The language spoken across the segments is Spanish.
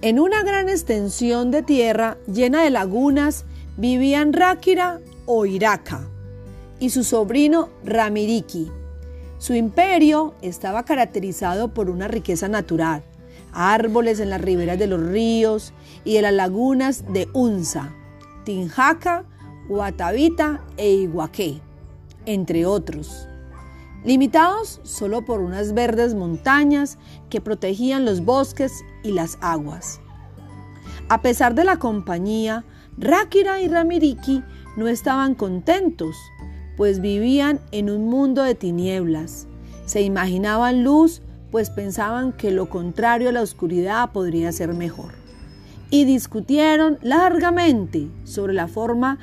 En una gran extensión de tierra llena de lagunas vivían Ráquira o Iraca y su sobrino Ramiriki. Su imperio estaba caracterizado por una riqueza natural, árboles en las riberas de los ríos y de las lagunas de Unza, Tinjaca, Guatavita e Iguaqué, entre otros limitados solo por unas verdes montañas que protegían los bosques y las aguas. A pesar de la compañía, Ráquira y Ramiriki no estaban contentos, pues vivían en un mundo de tinieblas. Se imaginaban luz, pues pensaban que lo contrario a la oscuridad podría ser mejor. Y discutieron largamente sobre la forma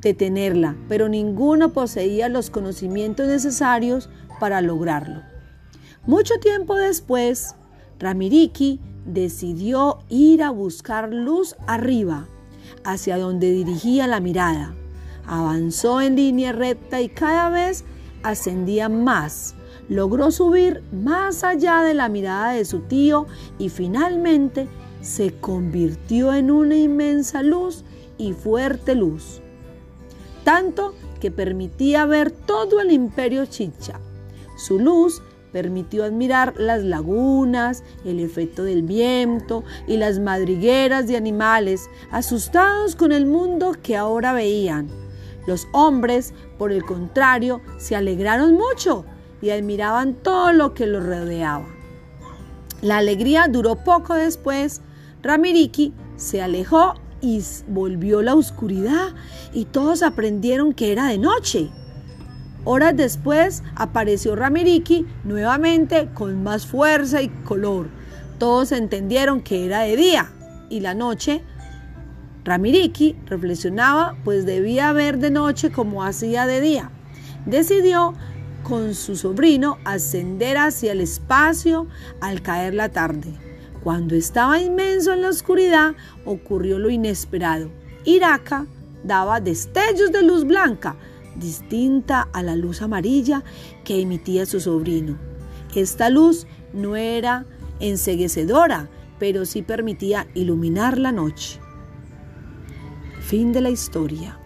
detenerla, pero ninguno poseía los conocimientos necesarios para lograrlo. Mucho tiempo después, Ramiriki decidió ir a buscar luz arriba, hacia donde dirigía la mirada. Avanzó en línea recta y cada vez ascendía más. Logró subir más allá de la mirada de su tío y finalmente se convirtió en una inmensa luz y fuerte luz tanto que permitía ver todo el imperio chicha. Su luz permitió admirar las lagunas, el efecto del viento y las madrigueras de animales, asustados con el mundo que ahora veían. Los hombres, por el contrario, se alegraron mucho y admiraban todo lo que los rodeaba. La alegría duró poco después. Ramiriki se alejó y volvió la oscuridad y todos aprendieron que era de noche. Horas después apareció Ramiriki nuevamente con más fuerza y color. Todos entendieron que era de día y la noche. Ramiriki reflexionaba pues debía haber de noche como hacía de día. Decidió con su sobrino ascender hacia el espacio al caer la tarde. Cuando estaba inmenso en la oscuridad, ocurrió lo inesperado. Iraca daba destellos de luz blanca, distinta a la luz amarilla que emitía su sobrino. Esta luz no era enseguecedora, pero sí permitía iluminar la noche. Fin de la historia.